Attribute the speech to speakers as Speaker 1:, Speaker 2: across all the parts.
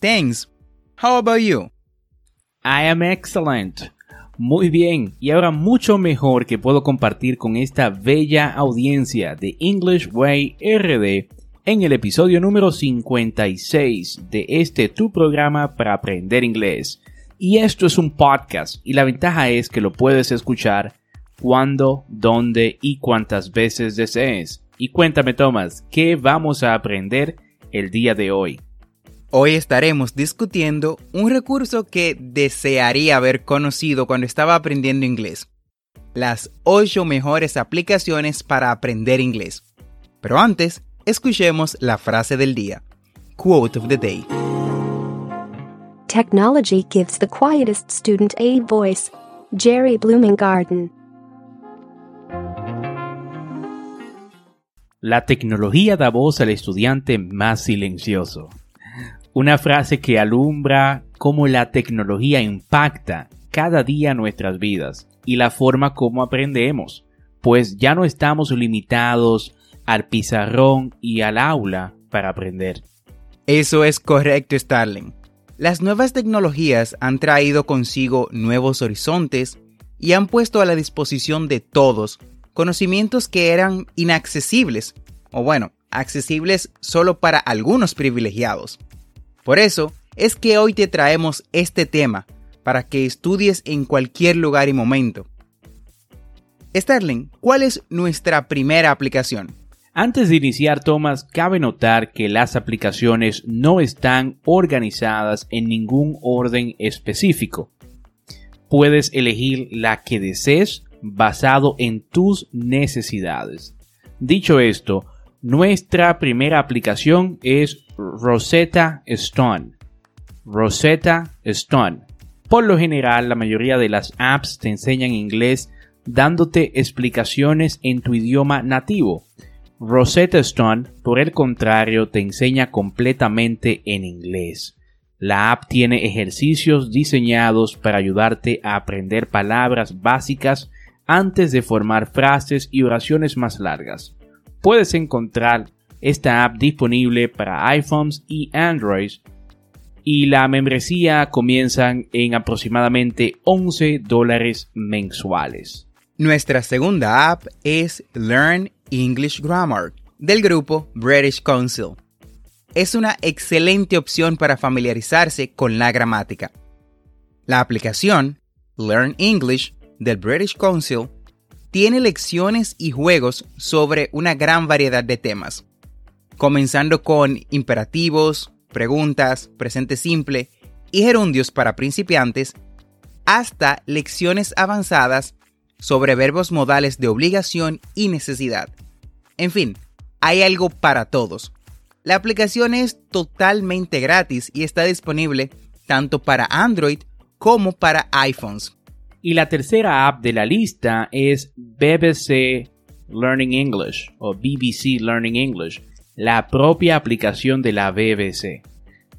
Speaker 1: Thanks. How about you?
Speaker 2: I am excellent. Muy bien, y ahora mucho mejor que puedo compartir con esta bella audiencia de English Way RD en el episodio número 56 de este tu programa para aprender inglés. Y esto es un podcast y la ventaja es que lo puedes escuchar cuando, dónde y cuántas veces desees. Y cuéntame Tomás, ¿qué vamos a aprender el día de hoy?
Speaker 1: Hoy estaremos discutiendo un recurso que desearía haber conocido cuando estaba aprendiendo inglés. Las 8 mejores aplicaciones para aprender inglés. Pero antes, escuchemos la frase del día. Quote of the day.
Speaker 3: Technology gives the quietest student a voice. Jerry Blumengarden.
Speaker 2: La tecnología da voz al estudiante más silencioso. Una frase que alumbra cómo la tecnología impacta cada día nuestras vidas y la forma como aprendemos, pues ya no estamos limitados al pizarrón y al aula para aprender.
Speaker 1: Eso es correcto, Starling. Las nuevas tecnologías han traído consigo nuevos horizontes y han puesto a la disposición de todos conocimientos que eran inaccesibles, o bueno, accesibles solo para algunos privilegiados. Por eso es que hoy te traemos este tema para que estudies en cualquier lugar y momento. Sterling, ¿cuál es nuestra primera aplicación?
Speaker 2: Antes de iniciar, Thomas, cabe notar que las aplicaciones no están organizadas en ningún orden específico. Puedes elegir la que desees basado en tus necesidades. Dicho esto, nuestra primera aplicación es Rosetta Stone. Rosetta Stone. Por lo general, la mayoría de las apps te enseñan inglés dándote explicaciones en tu idioma nativo. Rosetta Stone, por el contrario, te enseña completamente en inglés. La app tiene ejercicios diseñados para ayudarte a aprender palabras básicas antes de formar frases y oraciones más largas. Puedes encontrar esta app disponible para iPhones y Android y la membresía comienza en aproximadamente 11 dólares mensuales.
Speaker 1: Nuestra segunda app es Learn English Grammar del grupo British Council. Es una excelente opción para familiarizarse con la gramática. La aplicación Learn English del British Council tiene lecciones y juegos sobre una gran variedad de temas comenzando con imperativos, preguntas, presente simple y gerundios para principiantes, hasta lecciones avanzadas sobre verbos modales de obligación y necesidad. En fin, hay algo para todos. La aplicación es totalmente gratis y está disponible tanto para Android como para iPhones.
Speaker 2: Y la tercera app de la lista es BBC Learning English o BBC Learning English, la propia aplicación de la BBC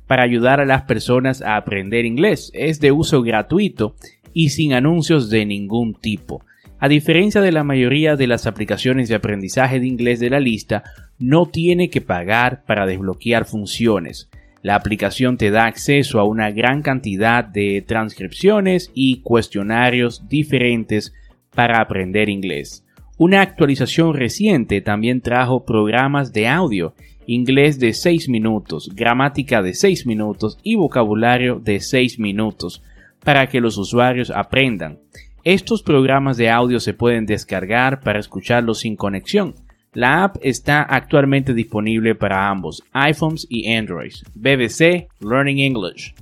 Speaker 2: para ayudar a las personas a aprender inglés. Es de uso gratuito y sin anuncios de ningún tipo. A diferencia de la mayoría de las aplicaciones de aprendizaje de inglés de la lista, no tiene que pagar para desbloquear funciones. La aplicación te da acceso a una gran cantidad de transcripciones y cuestionarios diferentes para aprender inglés. Una actualización reciente también trajo programas de audio, inglés de 6 minutos, gramática de 6 minutos y vocabulario de 6 minutos para que los usuarios aprendan. Estos programas de audio se pueden descargar para escucharlos sin conexión. La app está actualmente disponible para ambos, iPhones y Androids. BBC Learning English.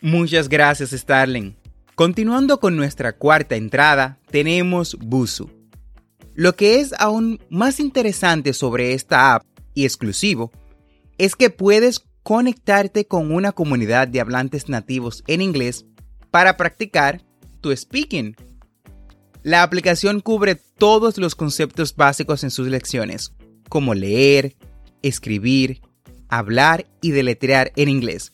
Speaker 1: Muchas gracias, Starling. Continuando con nuestra cuarta entrada, tenemos Busu. Lo que es aún más interesante sobre esta app y exclusivo es que puedes conectarte con una comunidad de hablantes nativos en inglés para practicar tu speaking la aplicación cubre todos los conceptos básicos en sus lecciones, como leer, escribir, hablar y deletrear en inglés.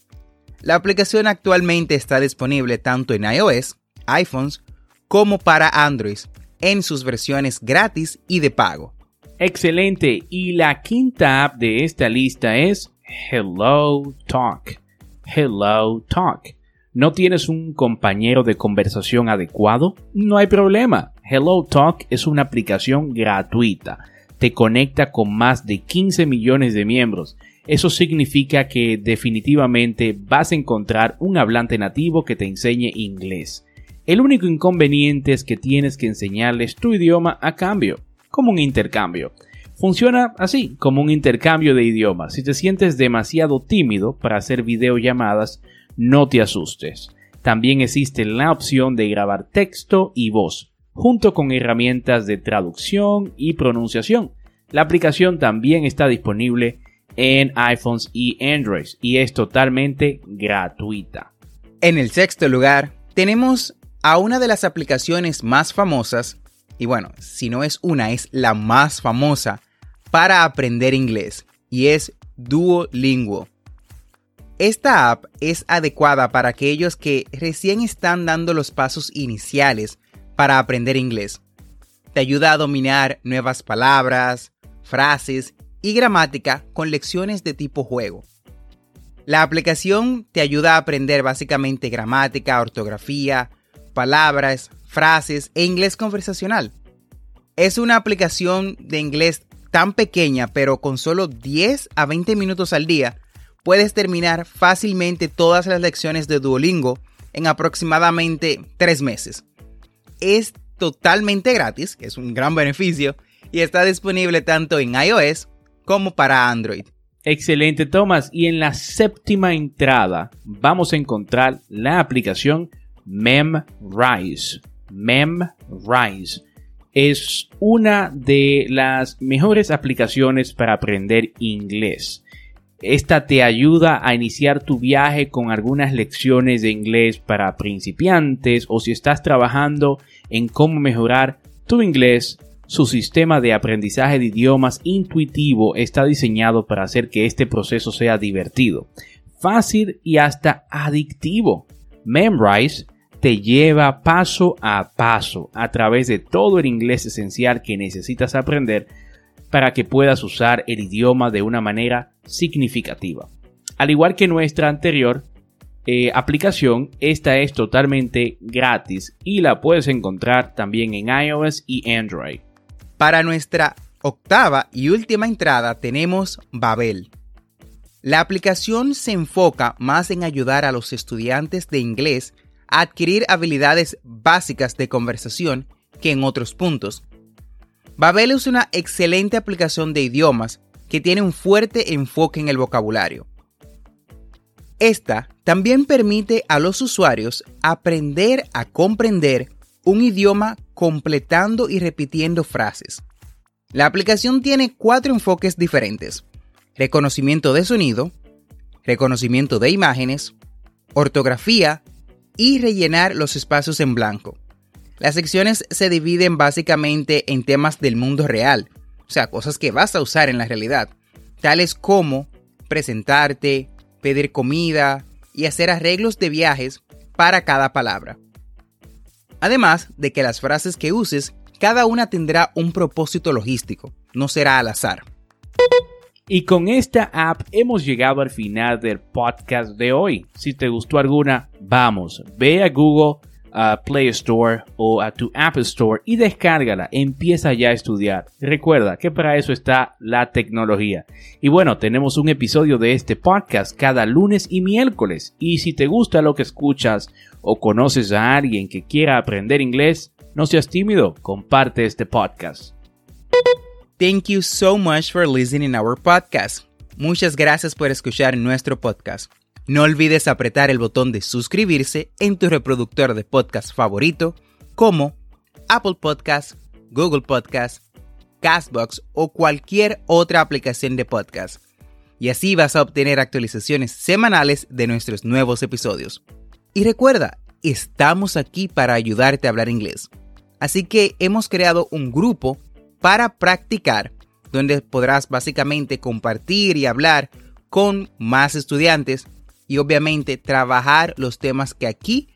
Speaker 1: La aplicación actualmente está disponible tanto en iOS, iPhones, como para Android, en sus versiones gratis y de pago.
Speaker 2: Excelente, y la quinta app de esta lista es Hello Talk. Hello Talk. ¿No tienes un compañero de conversación adecuado? No hay problema. Hello Talk es una aplicación gratuita. Te conecta con más de 15 millones de miembros. Eso significa que definitivamente vas a encontrar un hablante nativo que te enseñe inglés. El único inconveniente es que tienes que enseñarles tu idioma a cambio, como un intercambio. Funciona así, como un intercambio de idiomas. Si te sientes demasiado tímido para hacer videollamadas, no te asustes. También existe la opción de grabar texto y voz, junto con herramientas de traducción y pronunciación. La aplicación también está disponible en iPhones y Android y es totalmente gratuita.
Speaker 1: En el sexto lugar, tenemos a una de las aplicaciones más famosas, y bueno, si no es una, es la más famosa para aprender inglés, y es Duolingo. Esta app es adecuada para aquellos que recién están dando los pasos iniciales para aprender inglés. Te ayuda a dominar nuevas palabras, frases y gramática con lecciones de tipo juego. La aplicación te ayuda a aprender básicamente gramática, ortografía, palabras, frases e inglés conversacional. Es una aplicación de inglés tan pequeña, pero con solo 10 a 20 minutos al día, puedes terminar fácilmente todas las lecciones de Duolingo en aproximadamente tres meses. Es totalmente gratis, que es un gran beneficio, y está disponible tanto en iOS como para Android.
Speaker 2: Excelente, Thomas. Y en la séptima entrada vamos a encontrar la aplicación Memrise. Memrise es una de las mejores aplicaciones para aprender inglés. Esta te ayuda a iniciar tu viaje con algunas lecciones de inglés para principiantes o si estás trabajando en cómo mejorar tu inglés. Su sistema de aprendizaje de idiomas intuitivo está diseñado para hacer que este proceso sea divertido, fácil y hasta adictivo. Memrise te lleva paso a paso a través de todo el inglés esencial que necesitas aprender para que puedas usar el idioma de una manera significativa. Al igual que nuestra anterior eh, aplicación, esta es totalmente gratis y la puedes encontrar también en iOS y Android.
Speaker 1: Para nuestra octava y última entrada tenemos Babel. La aplicación se enfoca más en ayudar a los estudiantes de inglés adquirir habilidades básicas de conversación que en otros puntos, Babel es una excelente aplicación de idiomas que tiene un fuerte enfoque en el vocabulario. Esta también permite a los usuarios aprender a comprender un idioma completando y repitiendo frases. La aplicación tiene cuatro enfoques diferentes. Reconocimiento de sonido, reconocimiento de imágenes, ortografía y rellenar los espacios en blanco. Las secciones se dividen básicamente en temas del mundo real, o sea, cosas que vas a usar en la realidad, tales como presentarte, pedir comida y hacer arreglos de viajes para cada palabra. Además de que las frases que uses Cada una tendrá un propósito logístico, no será al azar.
Speaker 2: Y con esta app hemos llegado al final del podcast de hoy. Si te gustó alguna, vamos, ve a Google a Play Store o a tu App Store y descárgala. Empieza ya a estudiar. Recuerda que para eso está la tecnología. Y bueno, tenemos un episodio de este podcast cada lunes y miércoles. Y si te gusta lo que escuchas o conoces a alguien que quiera aprender inglés, no seas tímido, comparte este podcast.
Speaker 1: Thank you so much for listening our podcast. Muchas gracias por escuchar nuestro podcast. No olvides apretar el botón de suscribirse en tu reproductor de podcast favorito como Apple Podcast, Google Podcast, Castbox o cualquier otra aplicación de podcast. Y así vas a obtener actualizaciones semanales de nuestros nuevos episodios. Y recuerda, estamos aquí para ayudarte a hablar inglés. Así que hemos creado un grupo para practicar donde podrás básicamente compartir y hablar con más estudiantes y obviamente trabajar los temas que aquí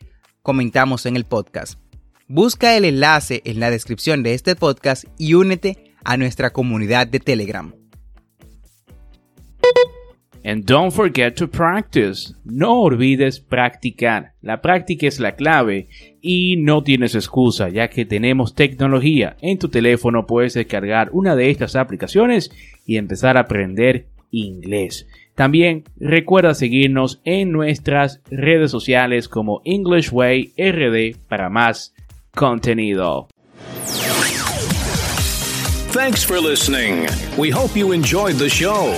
Speaker 1: comentamos en el podcast. Busca el enlace en la descripción de este podcast y únete a nuestra comunidad de Telegram.
Speaker 2: And don't forget to practice. No olvides practicar. La práctica es la clave y no tienes excusa ya que tenemos tecnología. En tu teléfono puedes descargar una de estas aplicaciones y empezar a aprender inglés. También recuerda seguirnos en nuestras redes sociales como English Way para más contenido.
Speaker 4: Thanks for listening. We hope you enjoyed the show.